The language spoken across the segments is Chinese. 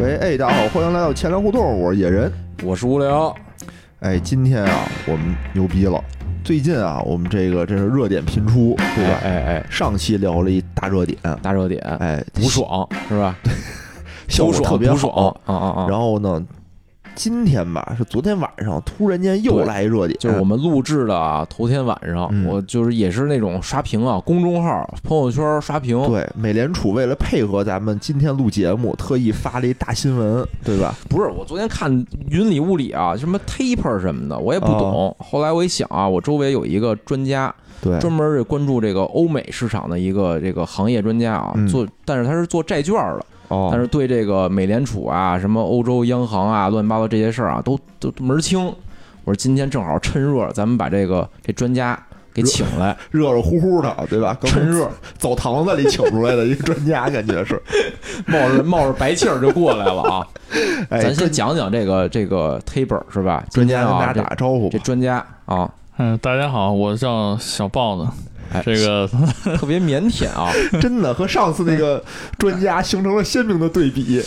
喂，哎，大家好，欢迎来到前粮胡同，我是野人。我是无聊，哎，今天啊，我们牛逼了。最近啊，我们这个这是热点频出，对吧？哎哎，上期聊了一大热点，大热点，哎，不爽是吧？对 效果特别不爽好。啊啊啊！然后呢，今天吧，是昨天晚上突然间又来一热点，就是我们录制的啊，头天晚上，嗯。我就是也是那种刷屏啊，公众号、朋友圈刷屏。对美联储为了配合咱们今天录节目，特意发了一大新闻，对吧？不是，我昨天看云里雾里啊，什么 taper 什么的，我也不懂。后来我一想啊，我周围有一个专家，对，专门是关注这个欧美市场的一个这个行业专家啊，嗯。做，但是他是做债券的，哦，但是对这个美联储啊、什么欧洲央行啊、乱七八糟这些事儿啊，都都门儿清。我说今天正好趁热，咱们把这个这专家给请来，热热乎乎的，对吧？趁热澡堂子里请出来的一个专家，感觉是。冒着冒着白气儿就过来了啊！哎，咱先讲讲这个这个 taper 是吧？专家跟大家打个招呼吧这。专家啊，嗯，大家好，我叫小豹子。哎，这个 特别腼腆啊，真的和上次那个专家形成了鲜明的对比。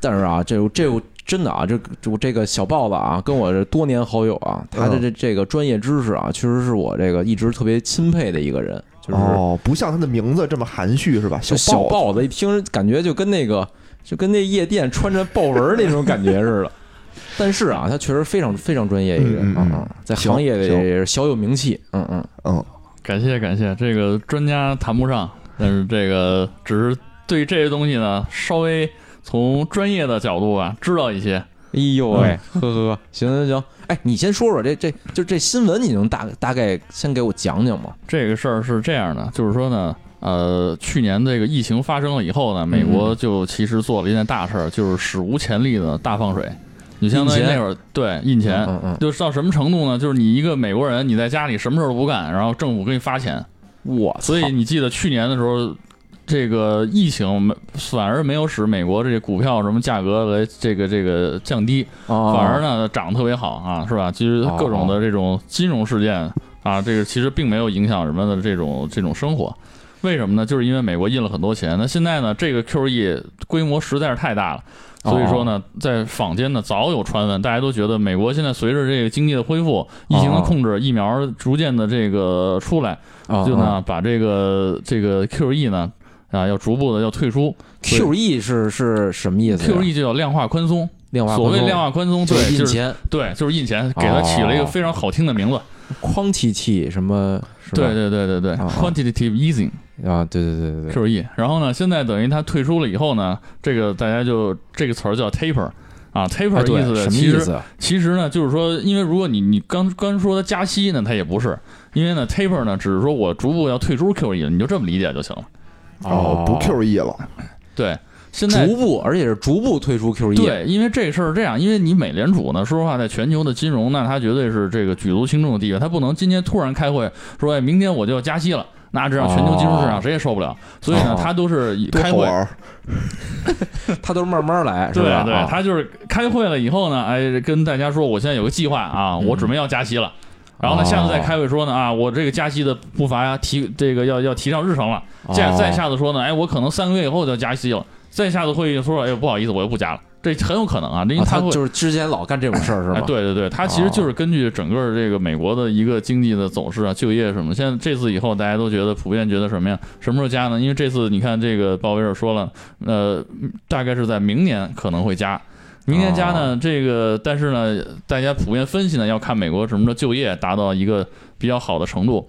但是啊，这这真的啊，这这这个小豹子啊，跟我这多年好友啊，他的这这个专业知识啊，确实是我这个一直特别钦佩的一个人，就是哦，不像他的名字这么含蓄是吧？就小豹豹子，一听感觉就跟那个就跟那夜店穿着豹纹那种感觉似的。但是啊，他确实非常非常专业一个人嗯嗯嗯。嗯，在行行业里也是小有名气。嗯嗯，嗯，感谢感谢，这个专家谈不上，但是这个只是对这些东西呢，稍微从专业的角度啊知道一些。哎呦喂，呵呵，行行行，哎，你先说说这这就这新闻，你能大大概先给我讲讲吗？这个事儿是这样的，就是说呢，呃，去年这个疫情发生了以后呢，美国就其实做了一件大事儿，就是史无前例的大放水。你相当于那会儿对印钱，嗯嗯就是到什么程度呢？就是你一个美国人，你在家里什么事儿都不干，然后政府给你发钱，嗯，我所以你记得去年的时候，这个疫情没反而没有使美国这个股票什么价格来这个这个降低，啊反而呢涨得特别好啊，是吧？其实各种的这种金融事件啊，这个其实并没有影响人们的这种这种生活。为什么呢？就是因为美国印了很多钱。那现在呢，这个 QE 规模实在是太大了，所以说呢，在坊间呢早有传闻，大家都觉得美国现在随着这个经济的恢复、疫情的控制、疫苗逐渐的这个出来，啊就呢把这个这个 QE 呢啊要逐步的要退出。QE 是是什么意思呀 QE 就叫量化宽松，量化所谓量化宽松，就对，印钱对，就是印钱，给它起了一个哦非常好听的名字。，quantity 什么？对对对对对，quantitative easing 啊，对对对对对，QE。然后呢，现在等于它退出了以后呢，这个大家就这个词儿叫 taper 啊，taper 意思什么其实意思？其实呢，就是说，因为如果你你刚刚说它加息呢，它也不是，因为呢 taper 呢只是说我逐步要退出 QE 了，你就这么理解就行了。哦，不 QE 了，对，现在逐步，而且是逐步退出 QE。对，因为这事儿是这样，因为你美联储呢，说实话，在全球的金融，那它绝对是这个举足轻重的地位，它不能今天突然开会说，哎，明天我就要加息了，那这样全球金融市场谁也受不了。所以呢他，都是以开会！他都是慢慢来，对？对，他就是开会了以后呢，哎，跟大家说，我现在有个计划啊，我准备要加息了。然后呢，哦下次再开会说呢啊，我这个加息的步伐呀提这个要要提上日程了。再哦再下次说呢，哎，我可能三个月以后就要加息了。再下次会议说，哎，不好意思，我又不加了。这很有可能啊，因为啊他就是之前老干这种事儿是哎，吧？对对对，他其实就是根据整个这个美国的一个经济的走势啊、就业什么。现在这次以后，大家都觉得普遍觉得什么呀？什么时候加呢？因为这次你看这个鲍威尔说了，呃，大概是在明年可能会加。明年加呢，这个但是呢，大家普遍分析呢，要看美国什么时候就业达到一个比较好的程度，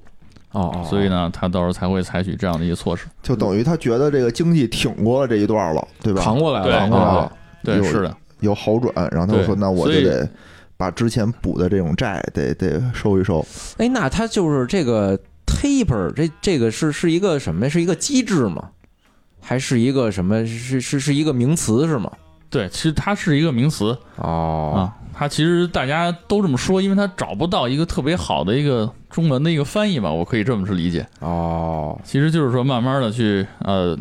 哦哦，所以呢，他到时候才会采取这样的一些措施。就等于他觉得这个经济挺过了这一段了，对吧？扛过来了，对扛过来了啊，对，是的，有好转，然后他就说：“那我就得把之前补的这种债得得收一收。哎，那他就是这个 taper，这这个是是一个什么？是一个机制吗？还是一个什么？是是是一个名词是吗？对，其实它是一个名词，哦，啊，它其实大家都这么说，因为它找不到一个特别好的一个中文的一个翻译吧，我可以这么去理解。哦，其实就是说，慢慢的去呃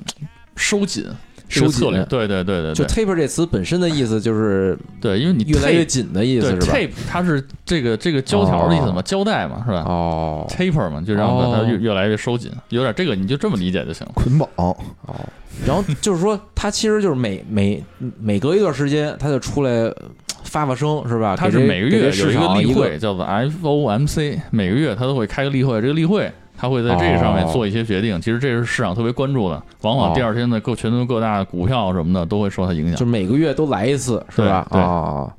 收紧，这个收紧对对对对就对 taper 这词本身的意思就是 对，因为你越来越紧的意思对是吧？tape 它是这个这个胶条的意思嘛，哦胶带嘛，是吧哦？taper 嘛，就让把它哦越越来越收紧，有点这个你就这么理解就行了。捆绑，哦，然后就是说，它其实就是每每每隔一段时间，它就出来呃发发声是吧？它是每个月有一一个例会，叫做 FOMC，每个月它都会开个例会，这个例会。它会在这个上面哦做一些决定，其实这是市场特别关注的。往往哦第二天的各全球各大股票什么的都会受它影响就。每个月都来一次是吧？啊，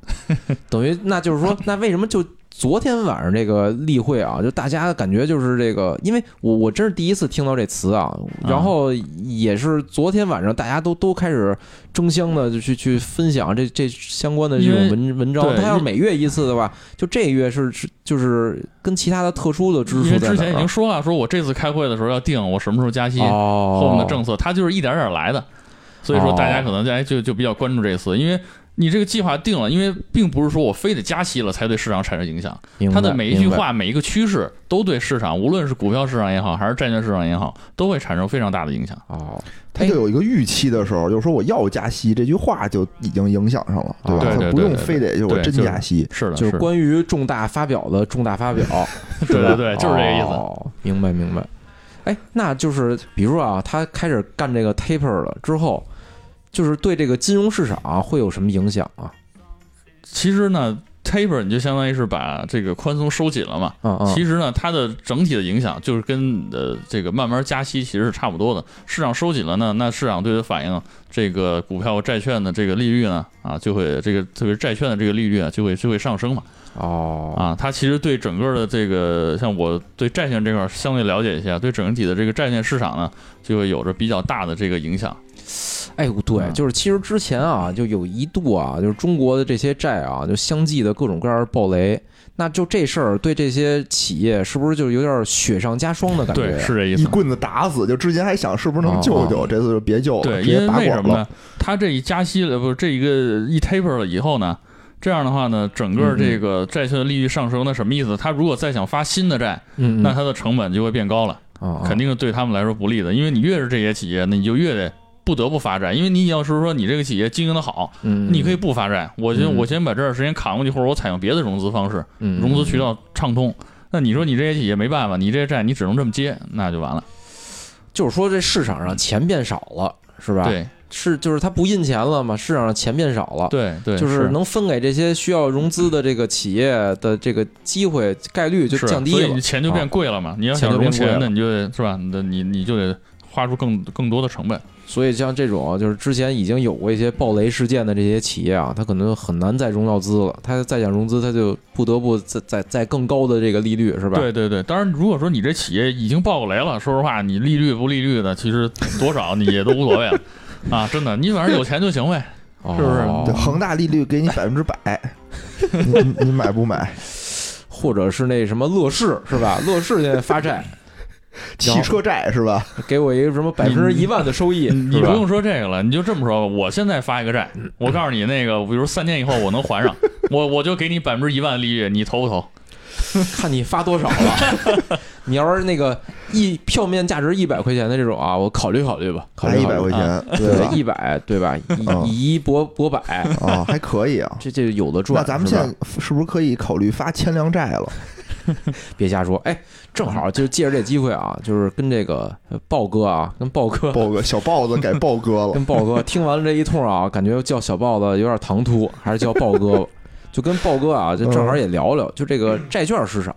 等于那就是说，那为什么就昨天晚上这个例会啊，就大家感觉就是这个，因为我我真是第一次听到这词啊，然后也是昨天晚上大家都都开始争相的就去去分享这这相关的这种文文章。他要是每月一次的话，就这个月是是就是跟其他的特殊的支因出在哪儿啊为之前已经？说了，说我这次开会的时候要定我什么时候加息，哦，后面的政策，他就是一点点来的，所以说大家可能哎就就比较关注这次，因为你这个计划定了，因为并不是说我非得加息了才对市场产生影响，它的每一句话、每一个趋势都对市场，无论是股票市场也好，还是债券市场也好，都会产生非常大的影响。哦，它就有一个预期的时候，就是说我要加息这句话就已经影响上了，对吧？它不用非得就是我真加息，是的，就是关于重大发表的重大发表，对对对，就是这个意思。哦，明白明白。哎，那就是比如说啊，他开始干这个 taper 了之后，就是对这个金融市场会有什么影响啊？其实呢，taper 你就相当于是把这个宽松收紧了嘛。嗯嗯，其实呢，它的整体的影响就是跟呃这个慢慢加息其实是差不多的。市场收紧了呢，那市场对它反应，这个股票、债券的这个利率呢，啊，就会这个特别是债券的这个利率啊，就会就会上升嘛。哦啊，它其实对整个的这个，像我对债券这块儿相对了解一下，对整体的这个债券市场呢，就会有着比较大的这个影响。哎，对，嗯就是其实之前啊，就有一度啊，就是中国的这些债啊，就相继的各种各样的暴雷。那就这事儿对这些企业是不是就有点雪上加霜的感觉对，是这意思。一棍子打死。就之前还想是不是能救救，哦这次就别救了，对，直接因为拔管了为什么呢。？他这一加息了，不是这一个一 taper 了以后呢，这样的话呢，整个这个债券的利率上升，那什么意思？他如果再想发新的债，嗯，嗯那它的成本就会变高了，啊肯定是对他们来说不利的。因为你越是这些企业，那你就越得不得不发债，因为你要是说你这个企业经营的好，嗯，你可以不发债，我先嗯我先把这段时间扛过去，或者我采用别的融资方式，嗯融资渠道畅通。那你说你这些企业没办法，你这些债你只能这么接，那就完了。就是说这市场上钱变少了，是吧？，对是就是它不印钱了嘛，市场上钱变少了，对对，就是能分给这些需要融资的这个企业的这个机会概率就降低了所以你。钱就变贵了嘛。你要想融钱，那你就得是吧？那你你就得花出更更多的成本。所以像这种啊就是之前已经有过一些暴雷事件的这些企业啊，它可能很难再融到资了。它再想融资，它就不得不再再再更高的这个利率，是吧？对对对，当然，如果说你这企业已经爆过雷了，说实话，你利率不利率的，其实多少你也都无所谓了啊！真的，你反正有钱就行呗。哦，是不是对，恒大利率给你百分之百，你你 你买不买？或者是那什么乐视是吧？乐视现在发债，汽车债是吧？给我一个什么百分之一万的收益，你不用说这个了，你就这么说吧。我现在发一个债，我告诉你，那个比如三年以后我能还上，我我就给你百分之一万的利率，你投不投？看你发多少了。你要是那个一票面价值一百块钱的这种啊，我考虑考虑吧，考虑一。百块钱，对？一百对吧？以一博博百，啊，还可以啊。这这有的赚。那咱们现在是不是可以考虑发千粮债了？别瞎说，哎，正好就是借着这机会啊，就是跟这个呃豹哥啊，跟豹哥。豹哥，小豹子改豹哥了。跟豹哥听完了这一通啊，感觉叫小豹子有点唐突，还是叫豹哥？就跟豹哥啊，就正好也聊聊，就这个债券市场，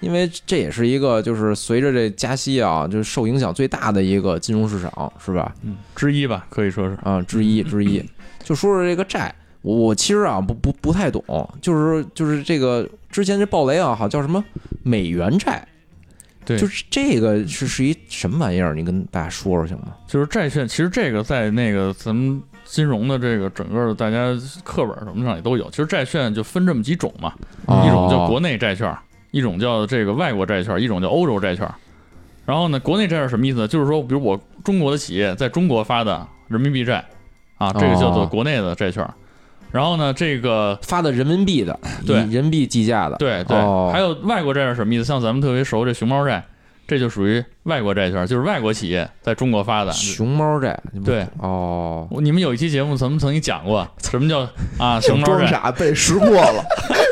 因为这也是一个就是随着这加息啊，就是受影响最大的一个金融市场，是吧？嗯，之一吧，可以说是。啊，之一之一。就说说这个债，我我其实啊不不不太懂，就是就是这个之前这暴雷啊，好叫什么美元债，对就是这个是是一什么玩意儿？你跟大家说说行吗？就是债券，其实这个在那个咱们金融的这个整个的大家课本什么上也都有。其实债券就分这么几种嘛，一种叫国内债券，一种叫这个外国债券，一种叫欧洲债券。然后呢，国内债券什么意思呢？就是说，比如我中国的企业在中国发的人民币债，啊，这个叫做哦国内的债券。然后呢，这个发的人民币的，以对人民币计价的，对对，哦。还有外国债是什么意思？像咱们特别熟这熊猫债，这就属于外国债券，就是外国企业在中国发的。熊猫债，对，哦，你们有一期节目咱们曾经讲过，什么叫啊 熊猫债？装傻被识破了，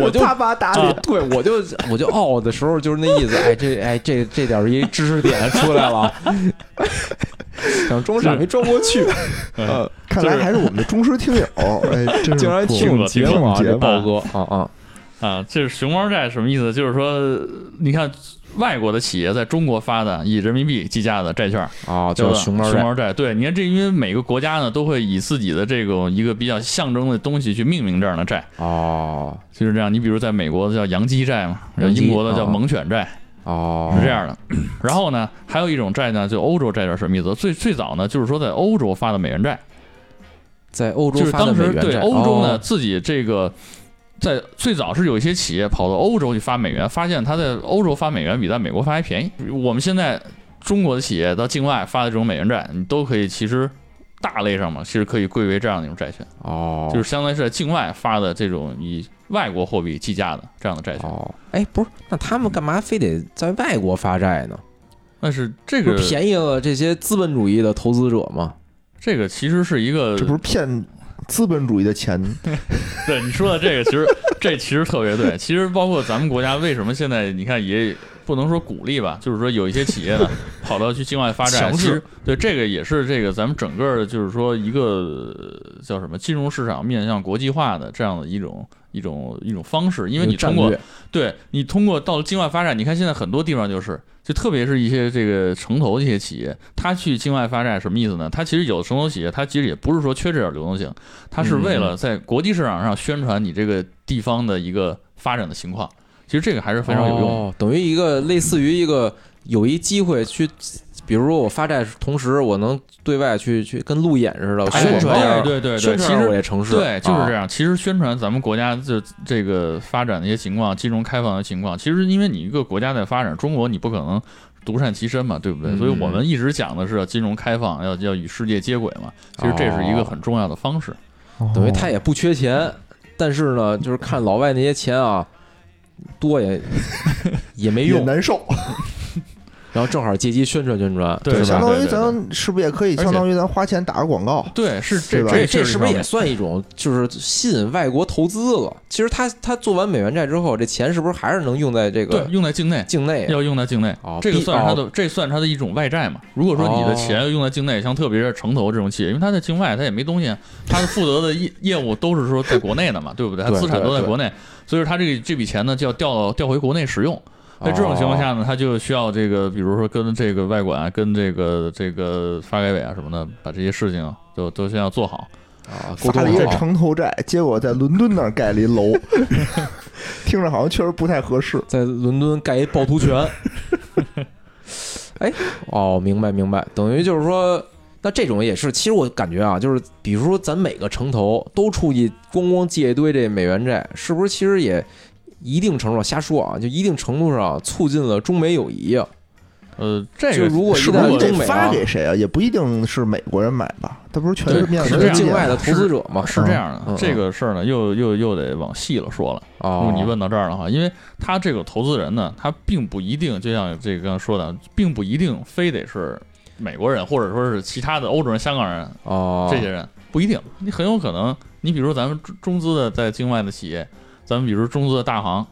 我就啪啪打脸。对，我就我就哦的时候就是那意思，哎，这哎这这点儿一知识点出来了，想装傻没装过去，嗯呃，看来还是我们的忠实听友，哎，竟然不听我们节目啊，这豹哥啊啊，啊，这是熊猫债什么意思？就是说，你看外国的企业在中国发的以人民币计价的债券，啊，叫就是熊猫债，熊猫债。对，你看这，因为每个国家呢都会以自己的这种一个比较象征的东西去命名这样的债，哦就是这样。你比如在美国的叫洋基债嘛，然后英国的叫哦猛犬债，哦，是这样的。然后呢，还有一种债呢，就欧洲债券什么意思？最最早呢，就是说在欧洲发的美元债。在欧洲就是发的当时对美元债，欧洲呢，哦自己这个在最早是有一些企业跑到欧洲去发美元，发现他在欧洲发美元比在美国发还便宜。我们现在中国的企业到境外发的这种美元债，你都可以其实大类上嘛，其实可以归为这样的一种债券，哦，就是相当于是在境外发的这种以外国货币计价的这样的债券。哦，哎，不是，那他们干嘛非得在外国发债呢？那是这个是便宜了这些资本主义的投资者吗？这个其实是一个这不是骗资本主义的钱？对你说的这个，其实这其实特别对。其实包括咱们国家为什么现在你看也不能说鼓励吧，就是说有一些企业呢 跑到去境外发展，对这个也是这个咱们整个的就是说一个呃叫什么金融市场面向国际化的这样的一种一种一种方式，因为你通过对你通过到了境外发展，你看现在很多地方就是，就特别是一些这个城投这些企业，它去境外发展什么意思呢？它其实有的城投企业，它其实也不是说缺这点流动性，它是为了在国际市场上宣传你这个地方的一个发展的情况。其实这个还是非常有用。哦，等于一个类似于一个有一机会去，比如说我发债，同时我能对外去去跟路演似的哎宣传对对对其实我这城市，对，就是这啊。样。其实宣传咱们国家这这个发展的一些情况，金融开放的情况，其实因为你一个国家在发展，中国你不可能独善其身嘛，对不对？嗯所以我们一直讲的是金融开放，要要与世界接轨嘛。其实这是一个很重要的方式。等于他也不缺钱，但是呢，就是看老外那些钱啊，多也 也没用，难受。然后正好借机宣传宣传，对？相当于咱是不是也可以相当于咱花钱打个广告？对，是这这这这是不是也也算一种就是吸引外国投资了？其实他他做完美元债之后，这钱是不是还是能用在这个对个用在境内？境内啊？要用在境内哦，这个算是他的，这算是它的一种外债嘛。如果说你的钱要用在境内，像特别是城投这种企业，因为他在境外他也没东西，它的负责的业业务都是说在国内的嘛，对不对？他资产都在国内，所以说他这个这笔钱呢就要调调回国内使用。在这种情况下呢，他就需要这个，比如说跟这个外管、跟这个这个发改委啊什么的，把这些事情都都先要做好。啊，沟发了一个城投债，结果在伦敦那儿盖了一楼，听着好像确实不太合适。在伦敦盖一趵突泉。哎，哦，明白明白，等于就是说，那这种也是，其实我感觉啊，就是比如说咱每个城投都出去咣咣借一堆这美元债，是不是其实也一定程度上瞎说啊，就一定程度上促进了中美友谊啊？呃，这个如果一旦中美啊发给谁啊？也不一定是美国人买吧？他不是全是对面可能是是这样境外的投资者吗？是这样的，这个事儿呢，又又又得往细了说了。如哦果，你问到这儿的话，因为他这个投资人呢，他并不一定，就像这个刚才说的，并不一定非得是美国人，或者说是其他的欧洲人、香港人哦，这些人，不一定。你很有可能，你比如说咱们中中资的在境外的企业，咱们比如中资的大行、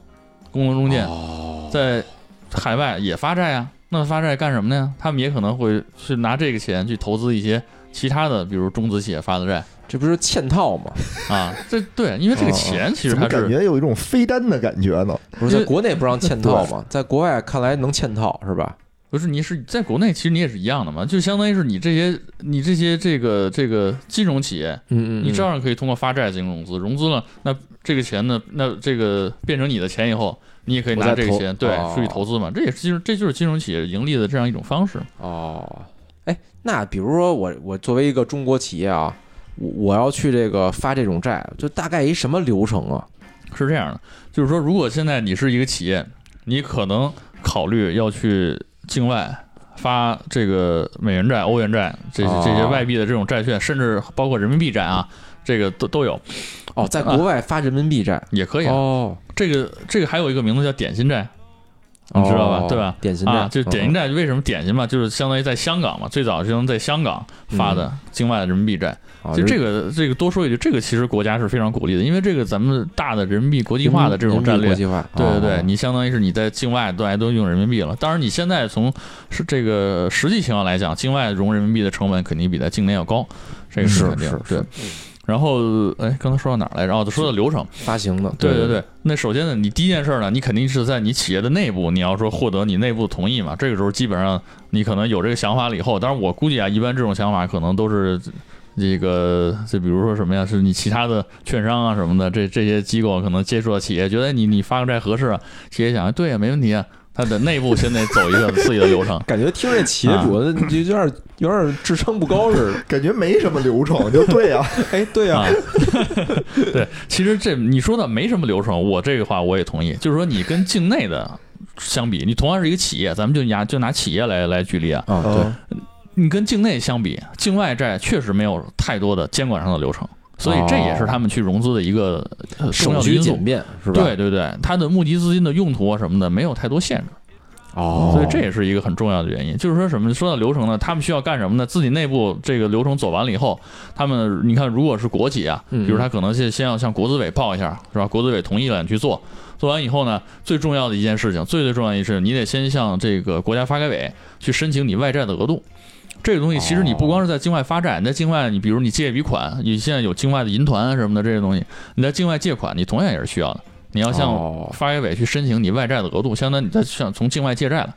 工农中建，哦，在海外也发债啊。那发债干什么呢？他们也可能会去拿这个钱去投资一些其他的，比如中资企业发的债这不是嵌套吗？啊。这对，因为这个钱其实它是觉有一种飞单的感觉呢？不是在国内不让嵌套吗？在国外看来能嵌套是吧？不是，你是在国内，其实你也是一样的嘛，就相当于是你这些你这些这个这个金融企业，嗯嗯，你照样可以通过发债进行融资，融资了，那这个钱呢，那这个变成你的钱以后，你也可以拿这个钱对哦出去投资嘛，这也是金融，这就是金融企业盈利的这样一种方式。哦，哎，那比如说我我作为一个中国企业啊，我我要去这个发这种债，就大概一什么流程啊？是这样的，就是说，如果现在你是一个企业，你可能考虑要去境外发这个美元债、欧元债这些这些哦外币的这种债券，甚至包括人民币债啊，这个都都有，哦，在国外发人民币债。也可以啊。哦，这个这个还有一个名字叫点心债，你知道吧哦对吧？典型债啊，就典型嗯债为什么典型嘛？就是相当于在香港嘛，最早是能在香港发的境外的人民币债。啊就这个这个多说一句，这个其实国家是非常鼓励的，因为这个咱们大的人民币国际化的这种战略对对对，哦你相当于是你在境外大家都用人民币了。当然，你现在从是这个实际情况来讲，境外融人民币的成本肯定比在境内要高，这个是肯定是对。然后，哎，刚才说到哪儿来着？哦，说到流程。发行的，对对对，那首先呢，你第一件事呢，你肯定是在你企业的内部，你要说获得你内部同意嘛。这个时候基本上你可能有这个想法了以后，当然我估计啊，一般这种想法可能都是这个，就比如说什么呀，是你其他的券商啊什么的，这这些机构可能接触到企业，觉得你你发个债合适啊，企业想，对呀、没问题啊，它的内部先得走一个自己的流程。感觉听这企业主就有点有点智商不高似的。感觉没什么流程，就对呀、哎，对呀啊，对，其实这你说的没什么流程，我这个话我也同意，就是说你跟境内的相比，你同样是一个企业，咱们就拿就拿企业来来举例啊，啊，对，你跟境内相比，境外债确实没有太多的监管上的流程，所以这也是他们去融资的一个呃重要的因素？对对对，它的募集资金的用途啊什么的没有太多限制，哦，所以这也是一个很重要的原因。就是说什么？说到流程呢，他们需要干什么呢？自己内部这个流程走完了以后，他们你看，如果是国企啊，嗯比如他可能先先要向国资委报一下，是吧？国资委同意了你去做，做完以后呢，最重要的一件事情，最最重要的一件事情，你得先向这个国家发改委去申请你外债的额度。这个东西其实你不光是在境外发债，你在境外，你比如你借一笔款，你现在有境外的银团啊什么的这些东西，你在境外借款，你同样也是需要的。你要向哦。发改委去申请你外债的额度，相当于你在向从境外借债了。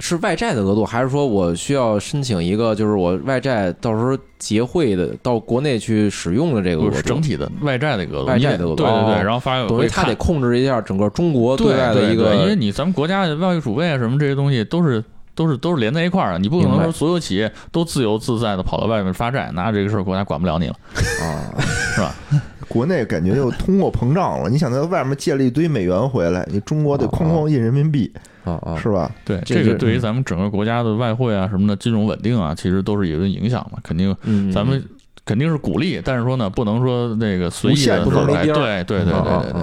是外债的额度，还是说我需要申请一个，就是我外债到时候结汇的到国内去使用的这个额度？是整体的外债的额度，外债的额度。对对对，哦。然后发改委他得控制一下整个中国对外的一个，对对因为你咱们国家的外汇储备啊什么这些东西都是都是都是连在一块儿的，你不可能说所有企业都自由自在的跑到外面发债，那这个事儿国家管不了你了，啊，是吧？国内感觉又通货膨胀了。你想在外面借了一堆美元回来，你中国得哐哐印人民币，啊啊，是吧？对，这个对于咱们整个国家的外汇啊什么的金融稳定啊，其实都是有一个影响嘛，肯定嗯，咱们肯定是鼓励，但是说呢，不能说那个随意的对对对对对对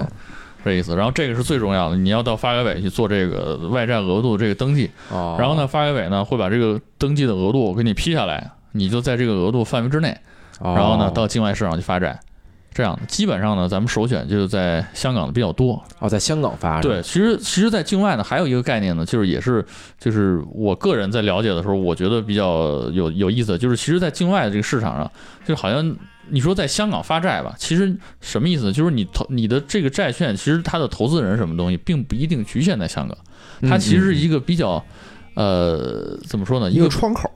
这意思。然后这个是最重要的，你要到发改委去做这个外债额度这个登记，哦然后呢，发改委呢会把这个登记的额度给你批下来，你就在这个额度范围之内，哦然后呢到境外市场去发债。这样的基本上呢，咱们首选就是在香港的比较多。哦，在香港发对，其实其实，在境外呢，还有一个概念呢，就是也是就是我个人在了解的时候，我觉得比较有有意思，就是其实，在境外的这个市场上，就好像你说在香港发债吧，其实什么意思？就是你投你的这个债券，其实它的投资人什么东西，并不一定局限在香港，它其实是一个比较。呃，怎么说呢？一一个个窗口，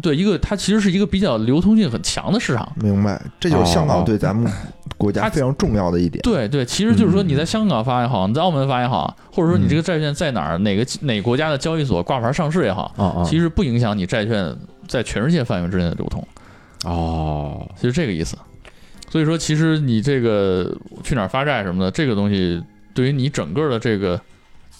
对一个，它其实是一个比较流通性很强的市场。明白？这就是香港对咱们国家非常重要的一点。对对，其实就是说你在香港发也好，你在澳门发也好，或者说你这个债券在哪儿哪个哪个国家的交易所挂牌上市也好，其实不影响你债券在全世界范围之内的流通，哦，其实这个意思。所以说，其实你这个去哪儿发债什么的，这个东西对于你整个的这个，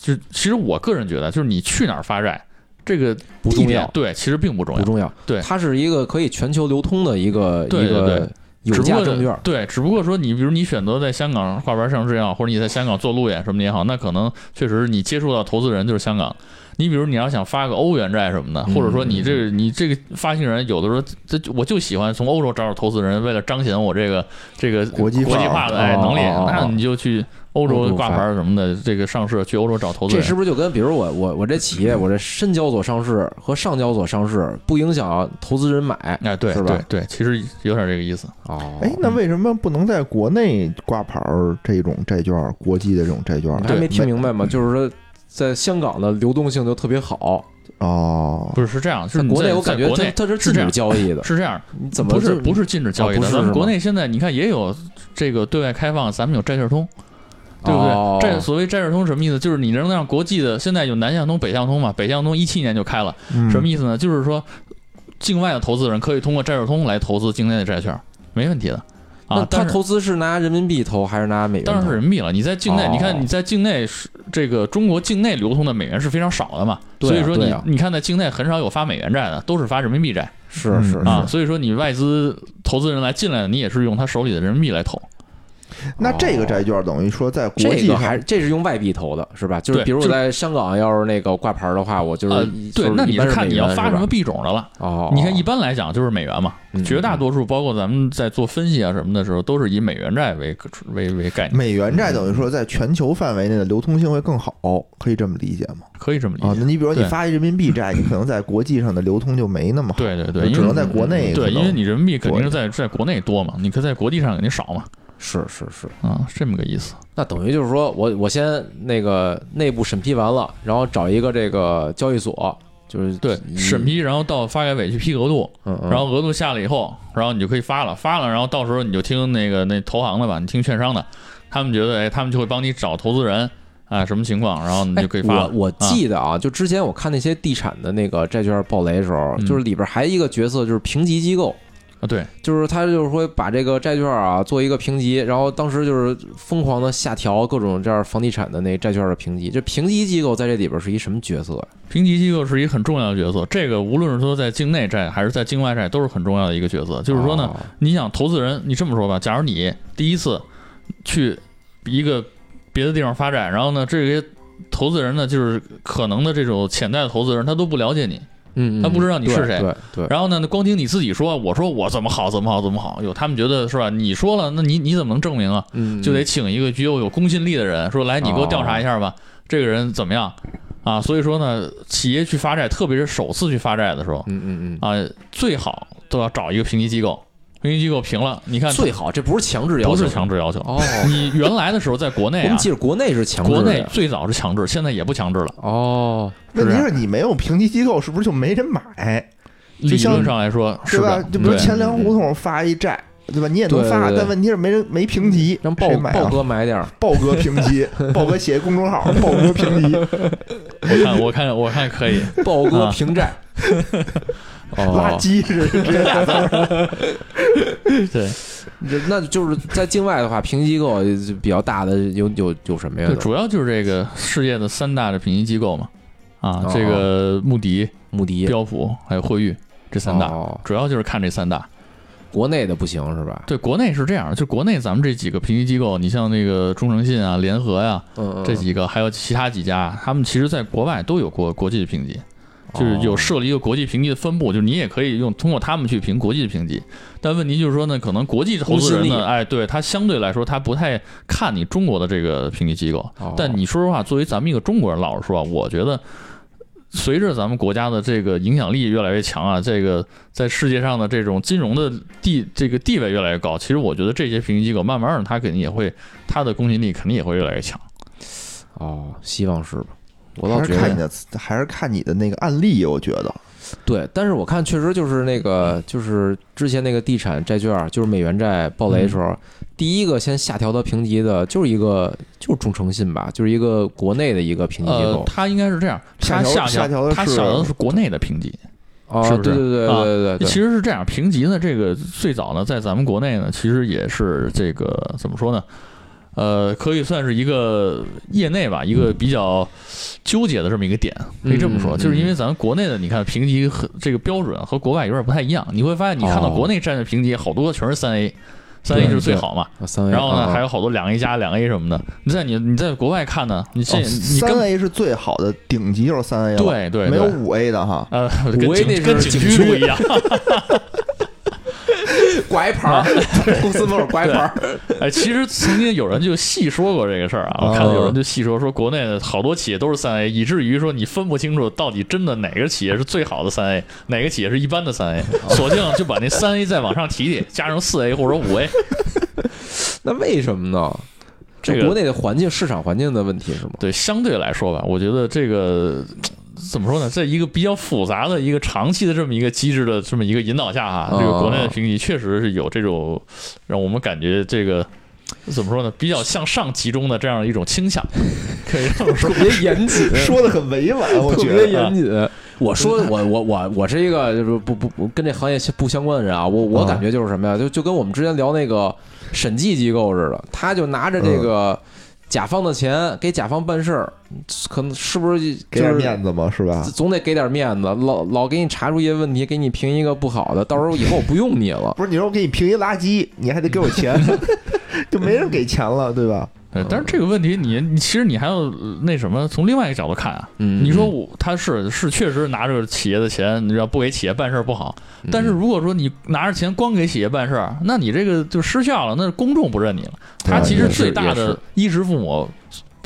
就其实我个人觉得，就是你去哪儿发债，这个不重要，对，其实并不重要。不重要，对它是一个可以全球流通的一个一对对对个有价证券，对，只不过说你比如你选择在香港挂牌上市也好，或者你在香港做路演什么的也好，那可能确实你接触到投资人就是香港。你比如你要想发个欧元债什么的，嗯或者说你这个你这个发行人有的时候这我就喜欢从欧洲找找投资人，为了彰显我这个这个国际化国际化的能力，那你就去欧欧洲挂牌什么的，这个上市去欧洲找投资人。这是不是就跟比如我我我这企业我这深交所上市和上交所上市不影响投资人买哎，对是吧对对，其实有点这个意思。哦，哎，那为什么不能在国内挂牌儿这种债券，国际的这种债券？你还没听明白吗？就是说在香港的流动性就特别好，哦，不是是这样，是国内我感觉它它是禁是这样止交易的，是这样，你怎么不是不是禁止交易的？咱们国内现在你看也有这个对外开放，咱们有债券通，对不哦对？债所谓债券通什么意思？就是你能让国际的现在有南向通、北向通嘛？北向通一七年就开了，嗯什么意思呢？就是说境外的投资人可以通过债券通来投资境内的债券，没问题的那啊。他投资是拿人民币投还是拿美元？当然是人民币了。你在境内，哦你看你在境内是这个中国境内流通的美元是非常少的嘛，对啊所以说你啊你看在境内很少有发美元债的，都是发人民币债。是是嗯啊，所以说你外资投资人来进来，你也是用他手里的人民币来投。那这个债券等于说在国际上这个还这是用外币投的是吧？就是比如我在香港要是那个挂牌的话，我就是、呃，对，那你看你要发什么币种的了。哦，你看，一般来讲就是美元嘛，嗯绝大多数包括咱们在做分析啊什么的时候，都是以美元债为为为概念，美元债等于说在全球范围内的流通性会更好，可以这么理解吗？可以这么理啊，解。那你比如说你发一人民币债，你可能在国际上的流通就没那么好，对对对，只能在国内对，因为你人民币肯定是在在国内多嘛，你可在国际上肯定少嘛，是是是，啊，是这么个意思。那等于就是说我我先那个内部审批完了，然后找一个这个交易所，就是对，审，批，然后到发改委去批额度，嗯嗯，然后额度下了以后，然后你就可以发了，发了，然后到时候你就听那个那投行的吧，你听券商的，他们觉得哎，他们就会帮你找投资人啊，什么情况，然后你就可以发。哎我我记得啊，就之前我看那些地产的那个债券暴雷的时候，嗯就是里边还一个角色就是评级机构。啊，对，就是他就是说把这个债券啊做一个评级，然后当时就是疯狂的下调各种这样房地产的那债券的评级。这评级机构在这里边是一什么角色呀？评级机构是一个很重要的角色，这个无论是说在境内债还是在境外债，都是很重要的一个角色。就是说呢，哦你想投资人，你这么说吧，假如你第一次去一个别的地方发展，然后呢，这些投资人呢，就是可能的这种潜在的投资人，他都不了解你，嗯，嗯他不知道你是谁对对对，然后呢，光听你自己说，我说我怎么好怎么好怎么好，哟，他们觉得是吧？你说了，那你你怎么能证明啊？嗯，就得请一个具有有公信力的人，说来你给我调查一下吧，这个人怎么样啊？所以说呢，企业去发债，特别是首次去发债的时候嗯嗯啊，最好都要找一个评级机构，评级机构评了，你看嗯，最好这不是强制要求，不是强制要求。哦。你原来的时候在国内啊我们，记得国内是强制国内最早是强制，现在也不强制了。哦，问题是你没有评级机构，是不是就没人买？理论上来说是吧，？就比如对钱粮胡同发一债，对吧？你也能发，对对对但问题是没人没评级，让豹？豹哥买点儿豹哥评级，豹哥写公众号，豹哥评级，我看我看我看可以，豹哥啊平债。垃哦，圾是直接俩字。对。这那就是在境外的话，评级机构比较大的有有有什么呀对，？主要就是这个世界的三大的评级机构嘛，啊哦，这个穆迪、穆迪标普还有惠誉这三大，哦主要就是看这三大。国内的不行是吧？对，国内是这样，就国内咱们这几个评级机构，你像那个中诚信啊、联合呀、嗯，嗯这几个，还有其他几家，他们其实在国外都有过国际的评级，就是有哦设立一个国际评级的分布，就是你也可以用通过他们去评国际的评级。但问题就是说呢，可能国际投资人呢，哎，对他相对来说他不太看你中国的这个评级机构。哦但你说实话，作为咱们一个中国人，老实说啊，我觉得随着咱们国家的这个影响力越来越强啊，这个在世界上的这种金融的地这个地位越来越高，其实我觉得这些评级机构慢慢的，它肯定也会它的公信力肯定也会越来越强。哦，希望是吧？我倒还是觉得看你的，还是看你的那个案例，我觉得对，但是我看确实就是那个，就是之前那个地产债券，就是美元债暴雷的时候，嗯第一个先下调到评级的，就是一个就是中诚信吧，就是一个国内的一个评级机呃构，。它应该是这样，它下调下下调的是它下调的是国内的评级。哦，是不是对对对对对，其实是这样，评级呢，这个最早呢，在咱们国内呢，其实也是这个怎么说呢？呃，可以算是一个业内吧，一个比较纠结的这么一个点，可以这么说，嗯。就是因为咱们国内的，你看评级和这个标准和国外有点不太一样，你会发现，你看到哦。国内站的评级好多全是三 A，三 A 就是最好嘛，啊三 A，然后呢啊还有好多两 A 加、两 A 什么的，你在你你在国外看呢，你这三跟 A 是最好的顶级就是三 A 了，对对对。没有五 A 的哈。呃跟五 A 景那是跟景区不一样。挂一牌，公司门口挂一牌，哎，其实曾经有人就细说过这个事儿啊，我看到有人就细说说国内的好多企业都是三 A，以至于说你分不清楚到底真的哪个企业是最好的三 A，哪个企业是一般的三 A，索性就把那三 A 再往上提提，加上四 A 或者五 A。那为什么呢？这个国内的环境、市场环境的问题是吗？对，相对来说吧，我觉得这个怎么说呢，在一个比较复杂的一个长期的这么一个机制的这么一个引导下哈，这个国内的评级确实是有这种让我们感觉这个。怎么说呢？比较向上集中的这样一种倾向，可以这么说特。别严谨，说的很委婉，我特别觉得。严谨。我说我我我我是一个就是不不不跟这行业不相关的人啊，我我啊感觉就是什么呀，就就跟我们之前聊那个审计机构似的，他就拿着这个甲方的钱给甲方办事儿，可能是不是给点面子嘛，是吧？总得给点面子，老老给你查出一些问题，给你评一个不好的，到时候以后我不用你了。不是，你说我给你评一垃圾，你还得给我钱，就没人给钱了，对吧？对，但是这个问题你你其实你还要呃那什么，从另外一个角度看啊，嗯，你说我他是是确实拿着企业的钱，你知道不给企业办事儿不好，嗯但是如果说你拿着钱光给企业办事儿，那你这个就失效了，那公众不认你了。他其实最大的衣食父母，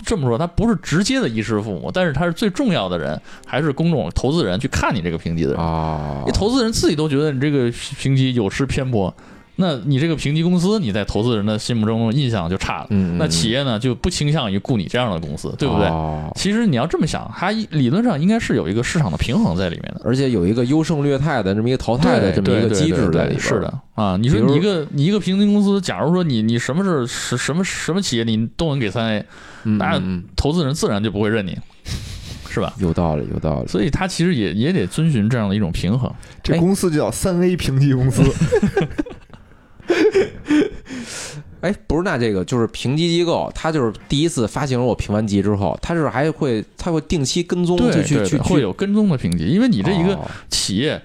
这么说他不是直接的衣食父母，但是他是最重要的人，还是公众投资人去看你这个评级的人。啊你，投资人自己都觉得你这个评级有失偏颇，那你这个评级公司你在投资人的心目中印象就差了。嗯，那企业呢就不倾向于雇你这样的公司，对不对？哦其实你要这么想，它理论上应该是有一个市场的平衡在里面的。而且有一个优胜劣汰的这么一个淘汰的这么一个机制在里边。是的，啊，你说你一个你一个评级公司，假如说你你什么是是什么什么企业你都能给三 A，嗯，那嗯嗯投资人自然就不会认你，是吧？有道理，有道理。所以它其实也也得遵循这样的一种平衡。这哎公司就叫三 A 评级公司，哎，不是，那这个就是评级机构，它就是第一次发行了我评完级之后，它是还会，它会定期跟踪，对就去对对，去去会有跟踪的评级，因为你这一个哦企业，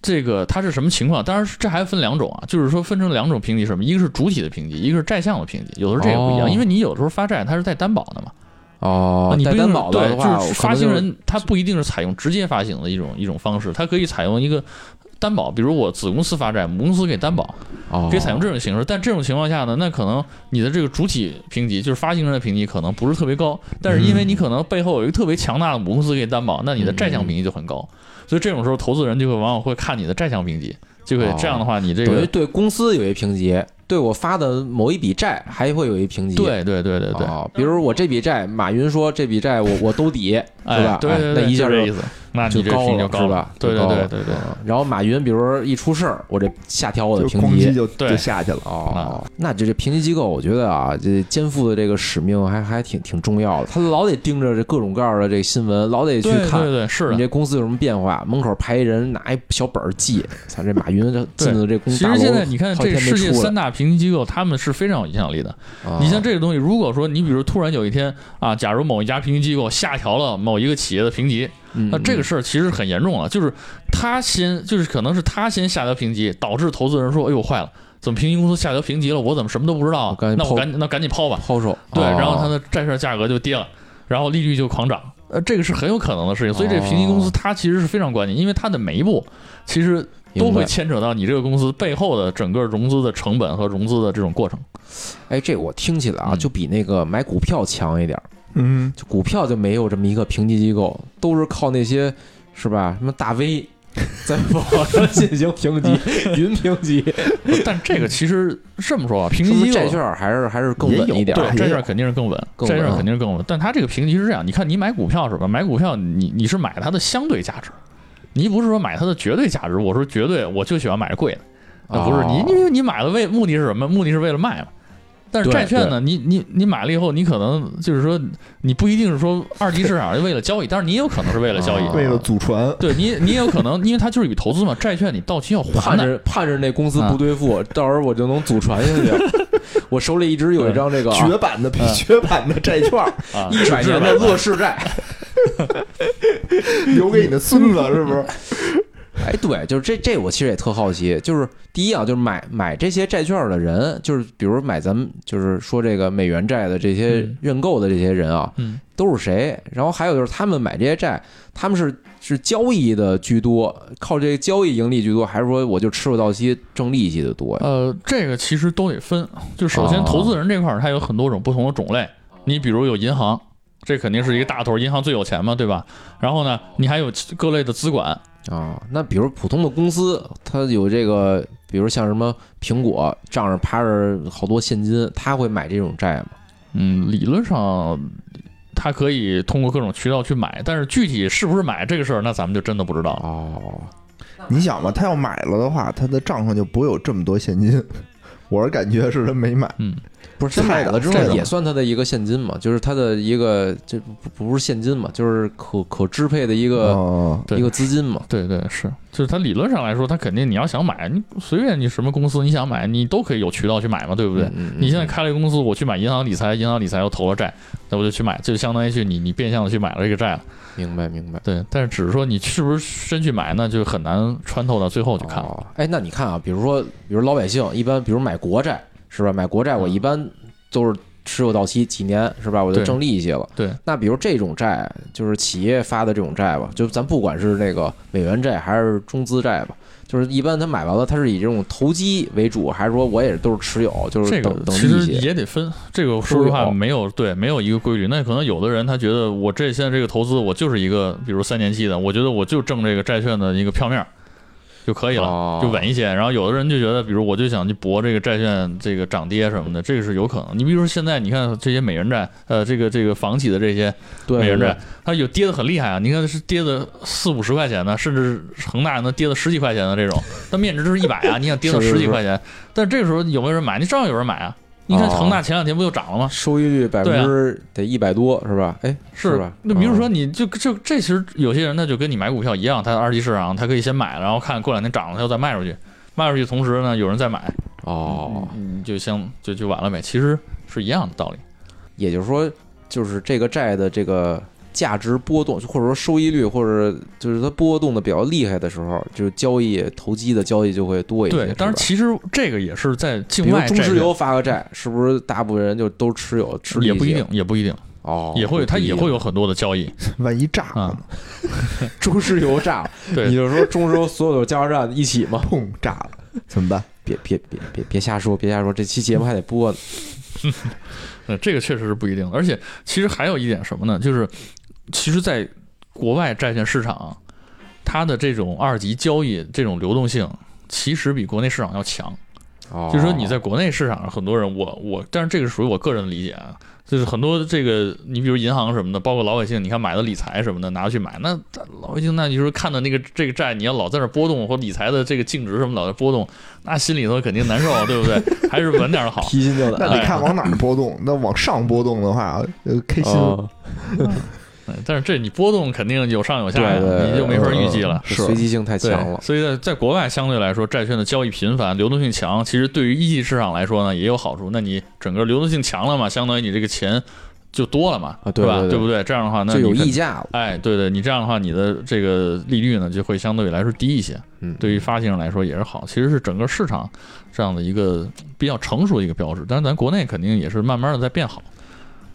这个它是什么情况？当然，这还分两种啊，就是说分成两种评级，什么？一个是主体的评级，一个是债项的评级。有的时候这也不一样，哦因为你有的时候发债它是带担保的嘛，哦，你担保对，的话，就是发行人他不一定是采用直接发行的一种一种方式，他可以采用一个担保，比如我子公司发债，母公司给担保，哦可以采用这种形式。但这种情况下呢，那可能你的这个主体评级，就是发行人的评级可能不是特别高，但是因为你可能背后有一个特别强大的母公司给你担保，那你的债项评级就很高。所以这种时候，投资人就会往往会看你的债项评级，就会这样的话，你这个等于对公司有一评级，对我发的某一笔债还会有一评级。对对对对对，哦，比如我这笔债，马云说这笔债我我兜底，是哎吧？哎对对对，那一下就就这意思，那你这高了，评级就高是吧？对对对对对。嗯然后马云比如说一出事儿，我这下调我的评级。就就下去了。哦，那这这评级机构，我觉得啊，这肩负的这个使命还还挺挺重要的。他老得盯着这各种各样的这个新闻，老得去看对对，是的你。这公司有什么变化，门口排一人拿一小本儿记。操，这马云这进的这公司其，实现在你看，这世界三大评级机构，他们是非常有影响力的。啊你像这个东西，如果说你比如突然有一天啊，假如某一家评级机构下调了某一个企业的评级，嗯那这个事儿其实很严重了，就是他先，就是可能是他先下调评级，导致投资人说：“哎呦，坏了，怎么评级公司下调评级了？我怎么什么都不知道那我赶紧那赶紧抛吧。抛售，”对，哦然后它的债券价格就跌了，然后利率就狂涨。呃，这个是很有可能的事情，所以这评级公司哦它其实是非常关键，因为它的每一步其实都会牵扯到你这个公司背后的整个融资的成本和融资的这种过程。哎，这我听起来啊，嗯就比那个买股票强一点儿。嗯，就股票就没有这么一个评级机构，都是靠那些是吧？什么大 V 在网上进行评级、云评级，但这个其实这么说啊，评级债券还是还是更稳一点？对债券肯定是更稳，债券肯定是更稳。但它这个评级是这样，你看你买股票是吧？买股票你你是买它的相对价值，你不是说买它的绝对价值。我说绝对，我就喜欢买贵的，啊不是你，因为你买了为目的是什么？目的是为了卖嘛。但是债券呢，你你你买了以后，你可能就是说，你不一定是说二级市场是为了交易，但是你也有可能是为了交易。啊为了祖传，对你，你也有可能，因为它就是一笔投资嘛，债券你到期要还的。盼着盼着那公司不兑付，到时候我就能祖传下去。我手里一直有一张这个绝版的绝版的债券，啊，一百年的乐视债。留给你的孙子，是不是？哎，对，就是这这，我其实也特好奇，就是第一啊，就是买买这些债券的人，就是比如买咱们就是说这个美元债的这些嗯认购的这些人啊，嗯，都是谁？然后还有就是他们买这些债，他们是是交易的居多，靠这个交易盈利居多，还是说我就吃不到期挣利息的多呀？呃，这个其实都得分。就首先，哦投资人这块儿它有很多种不同的种类。你比如有银行，这肯定是一个大头，银行最有钱嘛，对吧？然后呢，你还有各类的资管，啊，那比如普通的公司，它有这个，比如像什么苹果账上趴着好多现金，他会买这种债吗？嗯，理论上他可以通过各种渠道去买，但是具体是不是买这个事儿，那咱们就真的不知道了。哦，你想吧，他要买了的话，他的账上就不会有这么多现金。我是感觉是他没买，嗯，不是他买了之后也算他的一个现金嘛，就是他的一个这不不是现金嘛，就是可可支配的一个哦，一个资金嘛。对对是，就是它理论上来说，它肯定你要想买，你随便你什么公司你想买，你都可以有渠道去买嘛，对不对？你现在开了一个公司，我去买银行理财，银行理财又投了债，那我就去买，就相当于去你你变相的去买了这个债了。明白明白。对，但是只是说你是不是真去买，那就很难穿透到最后去看。哦，哎，那你看啊，比如说，比如老百姓一般，比如买国债是吧？买国债我一般都是持有到期几年是吧？我就挣利息了。对，那比如这种债，就是企业发的这种债吧，就咱不管是那个美元债还是中资债吧，就是一般他买完了，他是以这种投机为主，还是说我也都是持有，就是这个等等其实利息？也得分，这个说实话没有对没有一个规律。那可能有的人他觉得我这现在这个投资我就是一个，比如三年期的，我觉得我就挣这个债券的一个票面儿就可以了。哦就稳一些，然后有的人就觉得，比如我就想去搏这个债券这个涨跌什么的，这个是有可能。你比如说现在你看这些美元债，呃，这个这个房企的这些美元债，它有跌的很厉害啊！你看是跌的四五十块钱的，甚至恒大能跌到十几块钱的这种，但面值就是一百啊！你想跌到十几块钱，但这个时候有没有人买？你照样有人买啊！你看哦恒大前两天不就涨了吗？收益率百分之得一百多是吧？哎，是吧？那比如说，哦你就就这其实有些人他就跟你买股票一样，他二级市场他可以先买，然后看过两天涨了，他又再卖出去，卖出去同时呢有人再买，哦，你，就相就就完了呗。其实是一样的道理。也就是说，就是这个债的这个价值波动，或者说收益率，或者就是它波动的比较厉害的时候，就是交易投机的交易就会多一些。对，当然是其实这个也是在比境如外中石油发个债，是不是大部分人就都持有吃利息？也不一定，也不一定，哦，也会它也会有有很多的交易万一炸了啊呢，。中石油炸，对你就说中石油所有的加油站一起吗？砰炸了，怎么办？别别别别别瞎说，别瞎说，这期节目还得播呢。嗯，这个确实是不一定。而且其实还有一点什么呢？就是其实在国外债券市场，它的这种二级交易这种流动性，其实比国内市场要强。哦，就是说你在国内市场上，很多人我我，但是这个属于我个人的理解啊，就是很多这个你比如银行什么的，包括老百姓，你看买的理财什么的拿去买，那老百姓那你说看到那个这个债，你要老在那波动或理财的这个净值什么老在波动，那心里头肯定难受，对不对？还是稳点儿好。提心吊胆。那你看往哪儿波动。那往上波动的话，呃，开心。但是这你波动肯定有上有下呀，对你就没法预计了。是随机性太强了，。所以在在国外相对来说，债券的交易频繁、流动性强，其实对于一级市场来说呢也有好处。那你整个流动性强了嘛，相当于你这个钱就多了嘛，啊对对对不对？这样的话，那就有溢价了。哎，对对，你这样的话，你的这个利率呢就会相对来说低一些，嗯，对于发行人来说也是好。其实是整个市场这样的一个比较成熟的一个标志，但是咱国内肯定也是慢慢的在变好。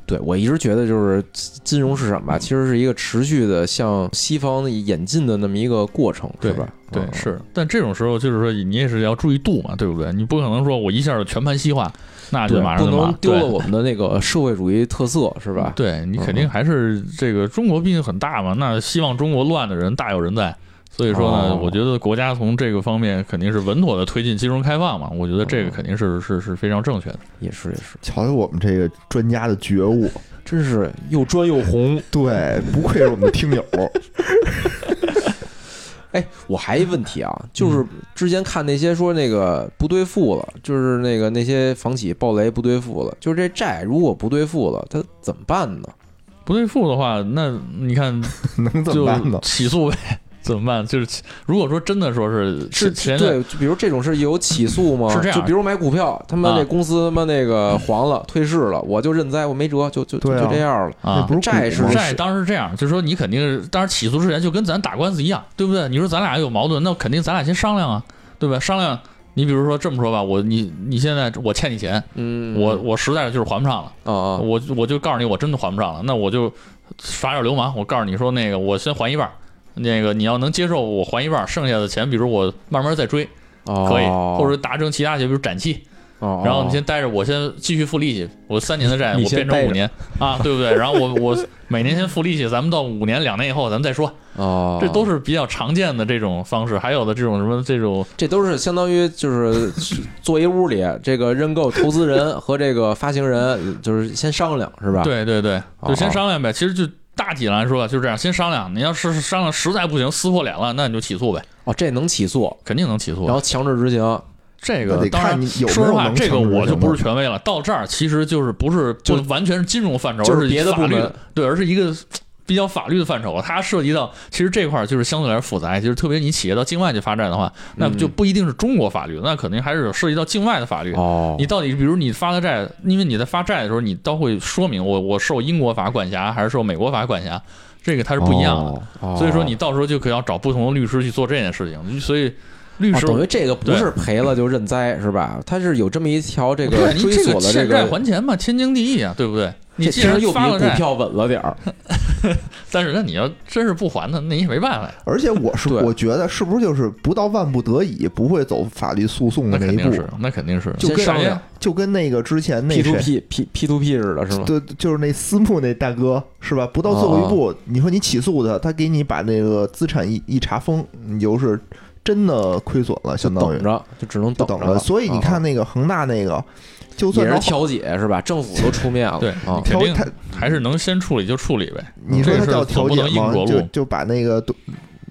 对我一直觉得就是金融市场吧，其实是一个持续的向西方演进的那么一个过程，对是吧？对，嗯是，但这种时候就是说，你也是要注意度嘛，对不对？你不可能说我一下就全盘西化，那就马上就马能丢了我们的那个社会主义特色，是吧？对你肯定还是这个中国毕竟很大嘛，那希望中国乱的人大有人在。所以说呢，哦我觉得国家从这个方面肯定是稳妥的推进金融开放嘛，我觉得这个哦肯定是是是非常正确的。也是也是，瞧瞧我们这个专家的觉悟，真是又专又红。对，不愧是我们的听友。哎，我还一问题啊，就是嗯之前看那些说那个不兑付了，就是那个那些房企暴雷不兑付了，就是这债如果不兑付了，它怎么办呢？不兑付的话，那你看 能怎么办呢？起诉呗，怎么办？就是如果说真的说是是前对，就比如这种是有起诉吗？是这样就比如买股票，他们啊那公司他妈那个黄了、退市了，我就认栽，我没辙，就就就对啊就这样了。啊那不是债是债当时是这样，就是说你肯定是，当然起诉之前就跟咱打官司一样，对不对？你说咱俩有矛盾，那肯定咱俩先商量啊，对吧？商量，你比如说这么说吧，我你你现在我欠你钱，嗯，我我实在就是还不上了，啊啊，我我就告诉你我真的还不上了，那我就耍点流氓，我告诉你说那个我先还一半儿，那个你要能接受我还一半，剩下的钱比如我慢慢再追可以，哦或者达成其他协议，比如展期，哦然后你先待着，我先继续付利息，我三年的债你我变成五年。啊，对不对？然后我我每年先付利息，咱们到五年两年以后咱们再说，哦，这都是比较常见的这种方式，还有的这种什么这种这都是相当于就是坐一屋里，这个认购投资人和这个发行人就是先商量是吧？，对对对，就先哦。商量呗。其实就大体来说就这样，先商量。你要是商量实在不行，撕破脸了，那你就起诉呗，哦，这能起诉，肯定能起诉然。后强制执行。这个当然有说实话，这个我就不是权威了。到这儿其实就是不是就不完全是金融范畴，就是别的部门对，而是一个比较法律的范畴。它涉及到其实这块儿就是相对来说复杂，就是特别你企业到境外去发债的话，那就不一定是中国法律，那肯定还是有涉及到境外的法律。哦你到底比如你发的债，因为你在发债的时候，你都会说明我我受英国法管辖还是受美国法管辖，这个它是不一样的。哦所以说你到时候就可以要找不同的律师去做这件事情。所以律师、哦等于这个不是赔了就认栽是吧？它是有这么一条这个追索的这个欠债，还钱嘛，天经地义啊，对不对？你这既然其实又比发了，股票稳了点儿。但是那你要真是不还他，那你也没办法呀。而且我是我觉得是不是就是不到万不得已不会走法律诉讼的那一步那肯定是，，那肯定是。就跟商量就跟那个之前那 P to P P P to P 似的，是吧？对，就是那私募那大哥是吧？不到最后一步，你说你起诉他，他给你把那个资产一一查封，你就是真的亏损了，就相当于等着，就只能等着等着。所以你看那个恒大那个，就算到是调解是吧？政府都出面了，对啊，肯定调他，还是能先处理就处理呗。你说他叫调解吗。就就把那个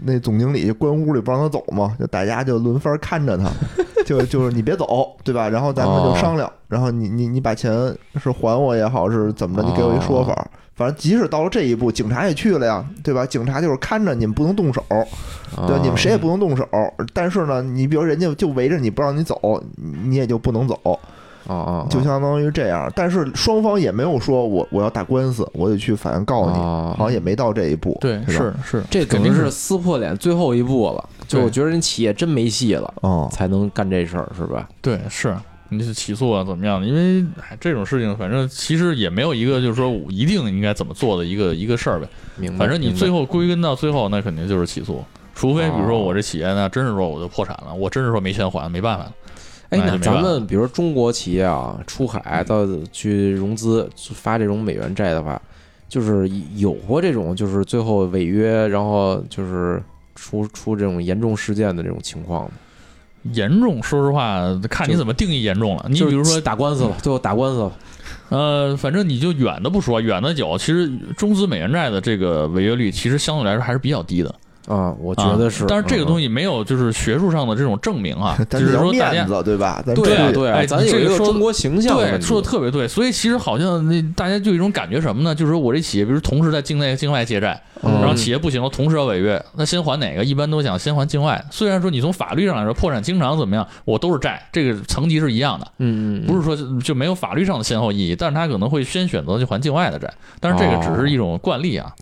那总经理关屋里不让他走嘛，就大家就轮番看着他，就就是你别走，对吧？然后咱们就哦商量，然后你你你把钱是还我也好，是怎么着？你给我一说法。反正即使到了这一步，警察也去了呀，对吧？警察就是看着你们不能动手，对你们谁也不能动手。但是呢，你比如人家就围着你不让你走，你也就不能走，啊啊，就相当于这样。但是双方也没有说我我要打官司，我得去法院告你，啊好像也没到这一步。对，是是，这肯定是撕破脸最后一步了。就我觉得人企业真没戏了，哦，才能干这事儿是吧？对是。你是起诉啊，怎么样的？因为哎，这种事情，反正其实也没有一个就是说我一定应该怎么做的一个一个事儿呗。明白。反正你最后归根到最后，那肯定就是起诉，除非比如说哦我这企业呢，真是说我就破产了，我真是说没钱还，没办法。哎，那咱们比如说中国企业啊，出海到去融资发这种美元债的话，就是有过这种就是最后违约，然后就是出出这种严重事件的这种情况吗？严重，说实话，看你怎么定义严重了。你就比如说，打官司了，最后打官司了，呃，反正你就远的不说，远的久，其实中资美元债的这个违约率其实相对来说还是比较低的。啊，我觉得是。但是这个东西，没有就是学术上的这种证明啊，咱就是说大家面子对吧？对啊对啊，哎咱有一这个说中国形象对，说的特别对，所以其实好像那大家就有一种感觉什么呢？就是说我这企业，比如同时在境内、境外借债，嗯然后企业不行了，同时要违约，那先还哪个？一般都想先还境外。虽然说你从法律上来说，破产清偿怎么样，我都是债，这个层级是一样的，嗯嗯，嗯不是说就就没有法律上的先后意义，但是他可能会先选择去还境外的债，但是这个只是一种惯例啊，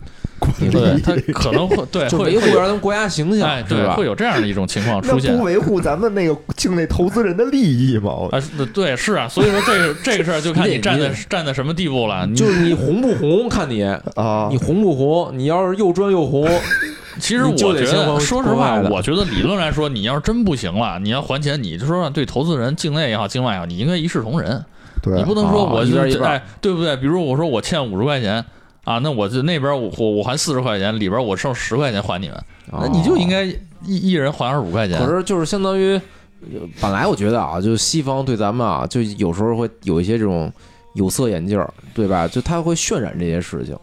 对他可能会对 会会有咱们国家形象，哎是吧？会有这样的一种情况出现不。维护咱们那个境内投资人的利益吗？啊，对，是啊，所以说这个这个事儿就看你站在站在什么地步了。就是你红不红，看你啊你，红不红，你要是又专又红，其实我觉得，说实话，我觉得理论来说，你要是真不行了，你要还钱，你就说对投资人境内也好，境外也好，你应该一视同仁，对你不能说哦我就哎，对不对？比如我说我欠五十块钱啊，那我就那边我我我还四十块钱，里边我剩十块钱还你们，那你就应该一一人还二十五块钱。可是就是相当于，呃本来我觉得啊，就西方对咱们啊，就有时候会有一些这种有色眼镜儿，对吧？就他会渲染这些事情，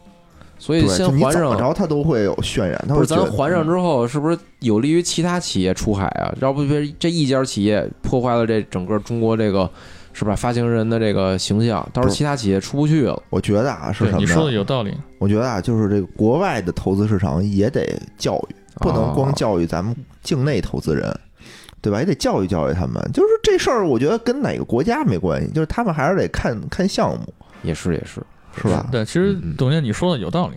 所以，先还上。怎么着他都会有渲染，他不是咱还上之后，是不是有利于其他企业出海啊？要不别这一家企业破坏了这整个中国这个是吧发行人的这个形象，到时候其他企业出不去了。我觉得啊是什么你说的有道理，我觉得啊，就是这个国外的投资市场也得教育，不能光啊教育咱们境内投资人，对吧？也得教育教育他们。就是这事儿，我觉得跟哪个国家没关系，就是他们还是得看看项目，也是也是，是吧？对，其实董姐你说的有道理。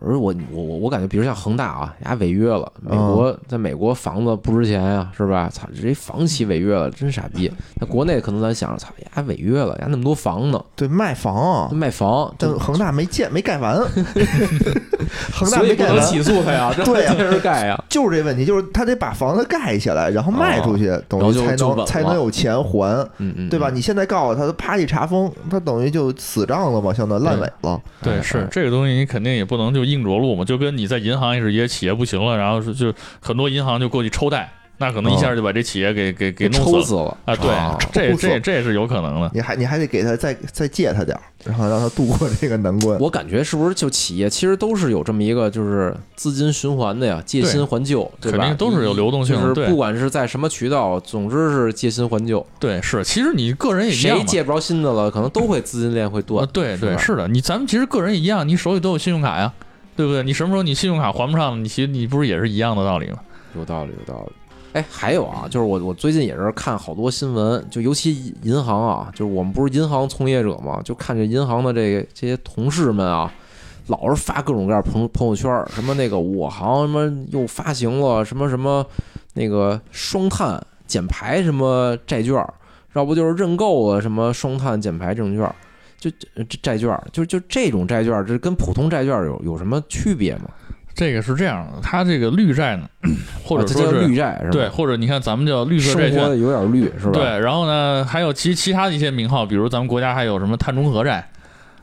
而我我我我感觉，比如像恒大啊，人家违约了，美嗯国在美国房子不值钱呀，是吧？操，这一房企违约了，真傻逼。在国内可能咱想着，操，人家违约了，人家那么多房呢，对，卖房啊，卖房，但恒大没建没盖完，恒大没盖完。起诉他呀，对呀接着盖呀。就是这问题，就是他得把房子盖起来，然后卖出去，等然后就于才能才能有钱还，嗯嗯，对吧？嗯你现在告诉他，他啪一查封，他等于就死账了嘛，相当于烂尾了。对，哎是这个东西，你肯定也不能就硬着陆嘛，就跟你在银行也是一些企业不行了，然后是就很多银行就过去抽贷那可能一下就把这企业给给给弄死了抽死了啊！对啊，这这这是有可能的。你还你还得给他再再借他点儿，然后让他度过这个难关。我感觉是不是就企业其实都是有这么一个就是资金循环的呀，借新还旧，对吧？肯定都是有流动性的对就是不管是在什么渠道，总之是借新还旧。对，是，其实你个人也一样。谁借不着新的了，可能都会资金链会啊断。，对对，是的，你咱们其实个人也一样，你手里都有信用卡呀，对不对？你什么时候你信用卡还不上了，你其实你不是也是一样的道理吗？有道理，有道理。哎，还有啊，就是我我最近也是看好多新闻，就尤其银行啊，就是我们不是银行从业者嘛，就看这银行的这个这些同事们啊，老是发各种各样朋朋友圈，什么那个我行什么又发行了什么什么那个双碳减排什么债券，要不就是认购了什么双碳减排证券，就这这债券儿，就就这种债券儿，这跟普通债券儿有有什么区别吗？这个是这样的，它这个绿债呢，或者叫绿债是吧？对，或者你看咱们叫绿色债券，有点绿是吧？对，然后呢，还有其其他的一些名号，比如咱们国家还有什么碳中和债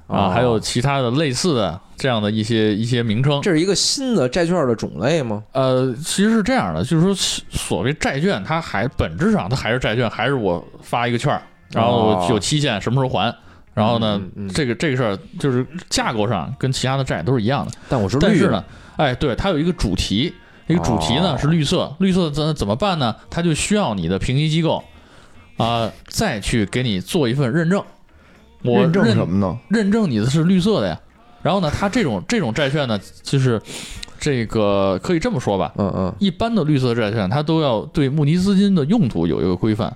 啊，哦还有其他的类似的这样的一些一些名称。这是一个新的债券的种类吗？呃，其实是这样的，就是说所谓债券，它还本质上它还是债券，还是我发一个券儿，然后哦有期限，什么时候还。然后呢，嗯嗯这个这个事儿就是架构上跟其他的债都是一样的，但我是绿但是呢，哎，对，它有一个主题，一个主题呢、哦是绿色，绿色怎怎么办呢？它就需要你的评级机构啊、再去给你做一份认证。我认证什么呢？认证你的是绿色的呀。然后呢，它这种这种债券呢，就是这个可以这么说吧，嗯嗯，一般的绿色债券它都要对募集资金的用途有一个规范。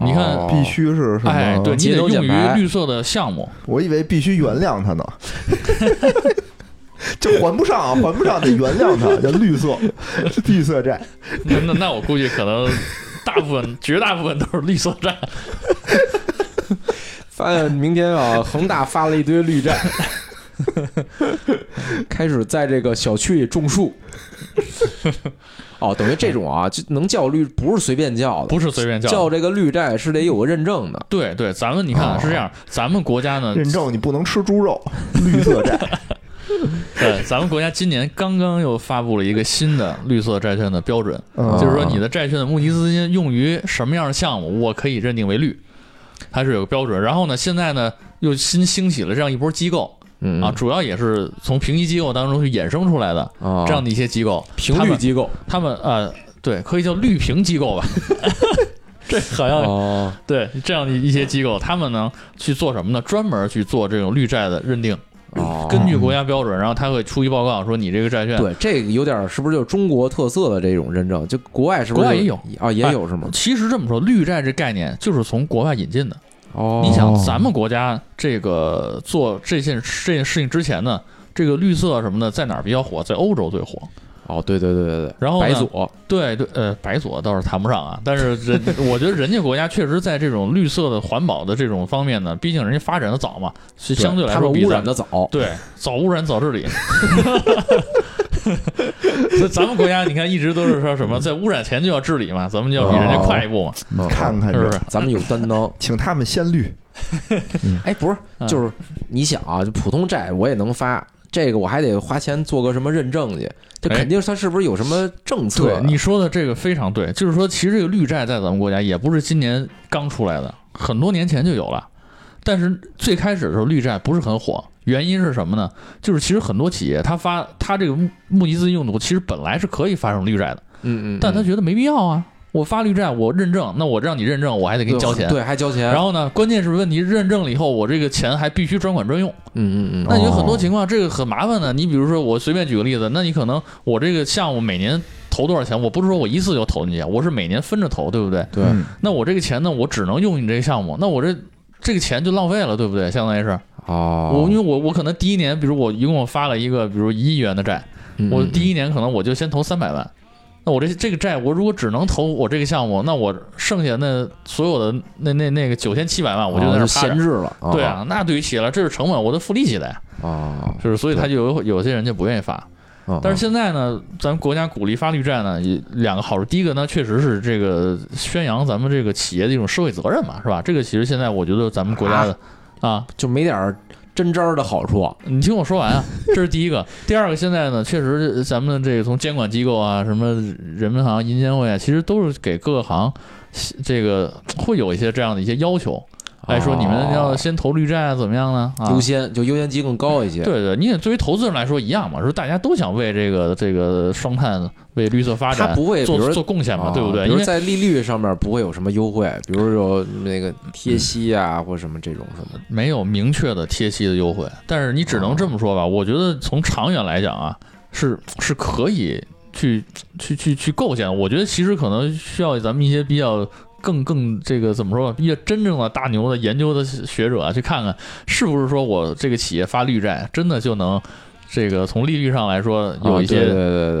你看哦必须是什么？哎，对你节得用于绿色的项目，我以为必须原谅他呢，就还不上啊，还不上得原谅他，叫绿色绿色债。那那那我估计可能大部分 绝大部分都是绿色债。发现明天啊，恒大发了一堆绿债，开始在这个小区里种树。哦，等于这种啊，就能叫绿，不是随便叫的，不是随便叫叫这个绿债是得有个认证的。对对，咱们你看哦是这样，咱们国家呢，认证你不能吃猪肉，绿色债。对，咱们国家今年刚刚又发布了一个新的绿色债券的标准，嗯就是说你的债券的募集资金用于什么样的项目，我可以认定为绿，它是有个标准。然后呢，现在呢又新兴起了这样一波机构嗯啊，主要也是从评级机构当中去衍生出来的啊，这样的一些机构，评他们机构他们呃，对，可以叫绿评机构吧。这好像哦，对这样的一些机构，他们呢去做什么呢？专门去做这种绿债的认定，哦 根据国家标准，然后他会出一报告说你这个债券。对，这个有点是不是就是中国特色的这种认证？就国外是不是国外也有啊？也有是吗？其实这么说，绿债这概念就是从国外引进的。哦，你想，咱们国家这个做这件这件事情之前呢，这个绿色什么的在哪儿比较火？在欧洲最火。哦，对对对对对，然后白左对对，呃，白左倒是谈不上啊，但是人我觉得人家国家确实在这种绿色的环保的这种方面呢，毕竟人家发展的早嘛，是相对来说比咱染的早，对，早污染早治理。所 以咱们国家你看一直都是说什么 在污染前就要治理嘛，咱们就要比人家快一步嘛，嗯看看是不是？咱们有担当。请他们先绿。哎，不是，嗯就是你想啊，就普通债我也能发，这个我还得花钱做个什么认证去，这哎肯定它是不是有什么政策啊？对你说的这个非常对，就是说其实这个绿债在咱们国家也不是今年刚出来的，很多年前就有了。但是最开始的时候，绿债不是很火，原因是什么呢？就是其实很多企业它发它这个募募集资金用途，其实本来是可以发生绿债的，嗯嗯，但他觉得没必要啊。我发绿债，我认证，那我让你认证，我还得给你交钱。对，还交钱。然后呢，关键是问题认证了以后，我这个钱还必须专款专用。嗯嗯嗯，那有很哦多情况，这个很麻烦的。你比如说，我随便举个例子，那你可能我这个项目每年投多少钱，我不是说我一次就投进去，我是每年分着投，对不对？对，嗯那我这个钱呢，我只能用你这个项目，那我这这个钱就浪费了，对不对？相当于是哦，我，因为我我可能第一年，比如我一共发了一个，比如一亿元的债，嗯我第一年可能我就先投三百万。那我这这个债，我如果只能投我这个项目，那我剩下那所有的那那那个九千七百万，我就在那闲置了。哦对，啊，那对于企业来，这是成本，我得付利息的呀，哦，就是所以他就有有些人就不愿意发。哦但是现在呢，咱们国家鼓励发绿债呢，也两个好处。第一个呢，确实是这个宣扬咱们这个企业的一种社会责任嘛，是吧？这个其实现在我觉得咱们国家的啊，就没点儿针扎儿的好处。你听我说完啊，这是第一个。第二个，现在呢，确实咱们这个从监管机构啊，什么人民银行、银监会啊，其实都是给各个行这个会有一些这样的一些要求。哎，说你们要先投绿债啊，怎么样呢？啊，优先就优先级更高一些。对对，你也作为投资人来说一样嘛，说大家都想为这个这个双碳、为绿色发展，他不会做做贡献嘛，啊对不对？因为在利率上面不会有什么优惠，比如有那个贴息啊，或什么这种什么。没有明确的贴息的优惠，但是你只能这么说吧。我觉得从长远来讲啊，是是可以去去去去构建。我觉得其实可能需要咱们一些比较更更这个怎么说吧，比较真正的大牛的研究的学者啊，去看看是不是说我这个企业发绿债，真的就能这个从利率上来说有一些、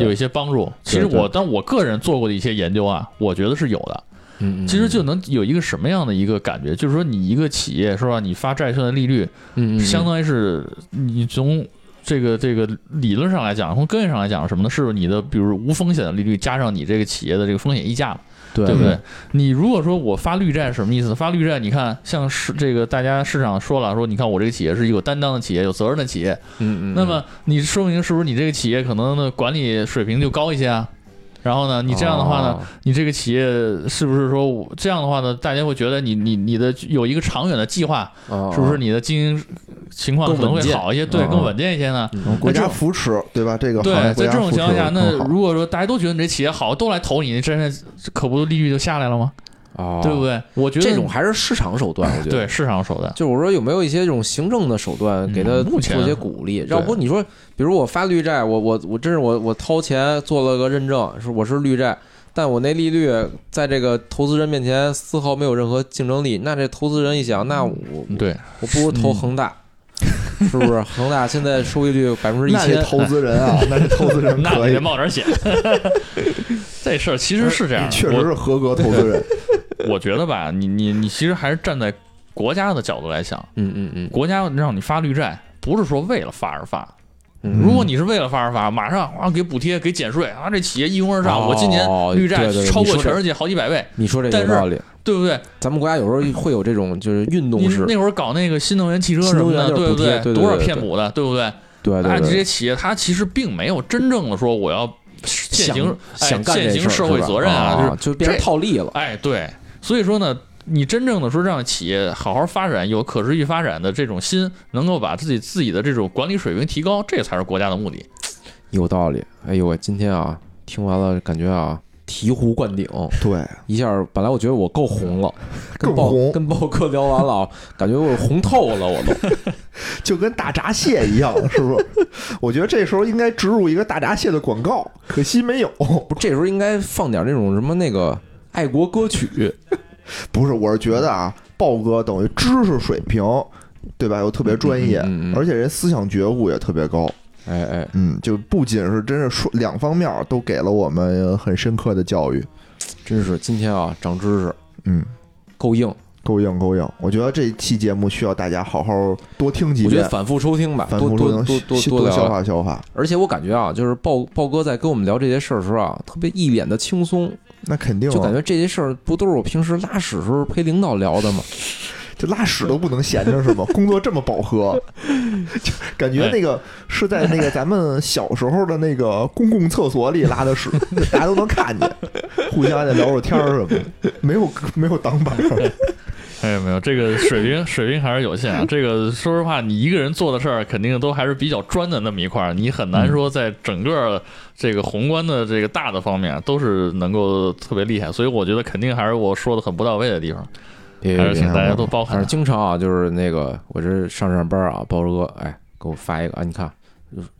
有一些帮助。其实我，但我个人做过的一些研究啊，我觉得是有的。嗯，嗯其实就能有一个什么样的一个感觉，就是说你一个企业是吧，你发债券的利率。嗯相当于是你从这个这个理论上来讲，从根源上来讲是什么呢？是你的比如无风险的利率加上你这个企业的这个风险溢价嘛，对对不对？你如果说我发绿债是什么意思？发绿债，你看像是这个大家市场说了，说你看我这个企业是一个有担当的企业，有责任的企业，嗯嗯，那么你说明是不是你这个企业可能的管理水平就高一些啊？然后呢，你这样的话呢，哦。你这个企业是不是说我这样的话呢，大家会觉得你你你的有一个长远的计划，哦。是不是你的经营情况可能会好一些，对，更稳健一些呢？嗯。国家扶持，对吧？这个对，在这种情况下，那如果说大家都觉得你这企业好，都来投你，真的可不利率就下来了吗？哦，对不对？我觉得这种还是市场手段，我觉得对市场手段，就是我说有没有一些这种行政的手段给他做一些鼓励？要不你说，比如我发绿债，我我我真是我我掏钱做了个认证，是我是绿债，但我那利率在这个投资人面前丝毫没有任何竞争力，那这投资人一想，那我对，我不如投恒大，是不是？恒大现在收益率百分之一千，投资人啊，那这投资人那你得，冒点险。这事儿其实是这样，确实是合格投资人。我我觉得吧，你你你其实还是站在国家的角度来想，嗯嗯嗯。国家让你发绿债，不是说为了发而发。嗯，如果你是为了发而发，马上啊给补贴给减税啊，这企业一拥而上，哦我今年绿债超过全世界好几百倍，你说这但是有道理，对不对？咱们国家有时候会有这种就是运动你式，那会儿搞那个新能源汽车什么的，对不对？对多少骗补的，对不对？对对那这，些企业它其实并没有真正的说我要践行想践行社会责任啊，就是就变成套利了。哎，对，所以说呢，你真正的说让企业好好发展，有可持续发展的这种心，能够把自己自己的这种管理水平提高，这才是国家的目的。有道理。哎呦喂，今天啊，听完了感觉啊，醍醐灌顶，对，一下本来我觉得我够红了，跟豹更红跟豹哥聊完了啊，感觉我红透了，我都。就跟大闸蟹一样，是不是？我觉得这时候应该植入一个大闸蟹的广告，可惜没有。不，这时候应该放点那种什么那个爱国歌曲。不是，我是觉得啊，豹哥等于知识水平，对吧？又特别专业，嗯嗯嗯嗯而且人思想觉悟也特别高。哎哎，嗯，就不仅是真是说两方面都给了我们很深刻的教育。真是今天啊，长知识，嗯，够硬。够硬够硬。我觉得这期节目需要大家好好多听几遍，我觉得反复收听吧，反复收听多多多多消化消化。而且我感觉啊，就是豹豹哥在跟我们聊这些事儿的时候啊，特别一脸的轻松，那肯定啊，就感觉这些事儿不都是我平时拉屎时候陪领导聊的吗？就拉屎都不能闲着是吗？工作这么饱和，就感觉那个是在那个咱们小时候的那个公共厕所里拉的屎，大家都能看见，互相在聊会儿天儿什么的，没有没有挡板儿。哎，没有这个水平，水平还是有限啊。这 个说实话，你一个人做的事儿，肯定都还是比较专的那么一块儿，你很难说在整个这个宏观的这个大的方面都是能够特别厉害。所以我觉得肯定还是我说的很不到位的地方，还是请大家多包涵。经常啊，就是那个我这上上班啊，包哥哎给我发一个啊，你看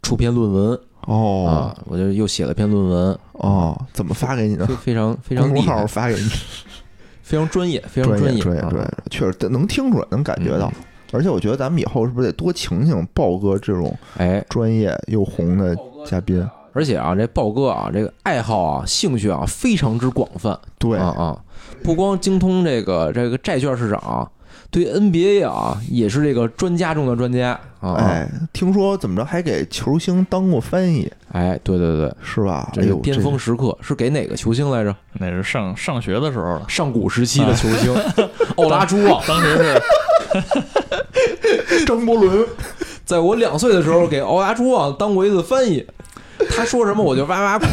出篇论文哦啊，我就又写了篇论文，哦，怎么发给你的非？非常非常公众号厉害，发给你，非常专业，非常专业，啊专业专业，确实能听出来，能感觉到。而且我觉得咱们以后是不是得多请请豹哥这种哎，专业又红的嘉宾？而且啊，这豹哥啊，这个爱好啊、兴趣啊非常之广泛。对。啊啊，不光精通这个这个债券市场啊，对 NBA 啊也是这个专家中的专家哎，听说怎么着还给球星当过翻译，哎，对对对，是吧？这是哎呦，巅峰时刻，是给哪个球星来着？那是上上学的时候了，上古时期的球星，奥拉朱旺。当时是这 张伯伦，在我两岁的时候给奥拉朱旺当过一次翻译，他说什么我就哇哇哭。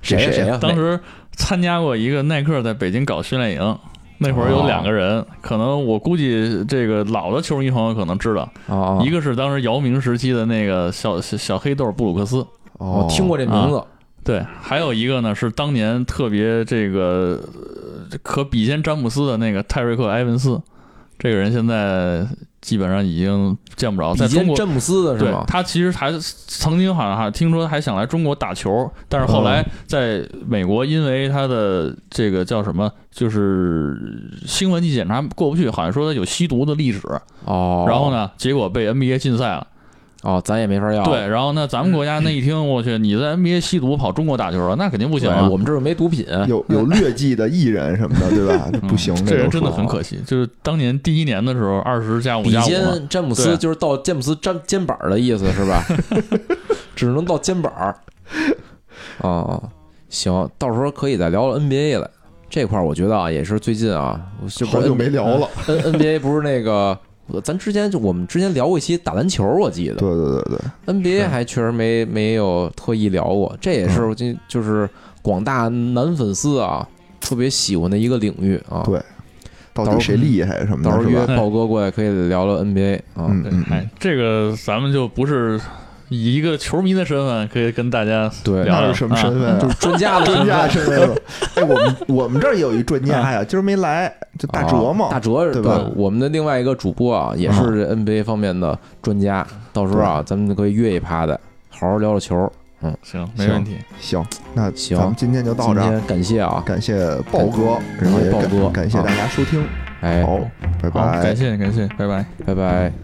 谁呀谁呀？当时参加过一个耐克在北京搞训练营，那会儿有两个人，可能我估计这个老的球迷朋友可能知道，哦，一个是当时姚明时期的那个小小小黑豆布鲁克斯，我听过这名字。对，还有一个呢是当年特别这个呃可比肩詹姆斯的那个泰瑞克埃文斯，这个人现在基本上已经见不着，在中国詹姆斯的是对吗？他其实还曾经好像还听说还想来中国打球，但是后来在美国因为他的这个叫什么，就是兴奋剂检查过不去，好像说他有吸毒的历史，哦，然后？呢，结果被 NBA 禁赛了。哦，咱也没法要。对，然后那，咱们国家那一听，我去，你在 NBA 吸毒跑中国打球了，那肯定不，行啊。我们这儿没毒品。有有 劣迹的艺人什么的，对吧？不行，嗯这人真的很可惜。就是当年第一年的时候，二十加五比加五嘛，肩詹姆斯就是到詹姆斯肩肩膀的意思是吧？只能到肩膀儿。哦，行，到时候可以再聊聊 NBA 了。这块儿我觉得啊，也是最近啊，我这不是好久没聊了。N NBA 不是那个，咱之前就我们之前聊过一期打篮球，我记得对对对对，NBA 还确实没没有特意聊过，这也是嗯我就就是广大男粉丝啊特别喜欢的一个领域啊。对到底谁厉害什么的到时候约？豹哥过来可以聊聊 NBA 啊。嗯哎，这个咱们就不是以一个球迷的身份，可以跟大家对，聊那是什么身份啊？就是专家的专家身身份。哎，我们我们这儿也有一专家呀，今儿没来，就大哲嘛啊。大哲对吧我们的另外一个主播啊，也是 NBA 方面的专家，到时候啊，咱们可以约一趴的，好好聊聊球。嗯行，没问题。行，那行咱们今天就到这儿，今天感谢啊，感谢豹哥，然后也豹哥感感谢大家收听，哎，好，拜，拜感。谢感谢，拜拜。拜拜。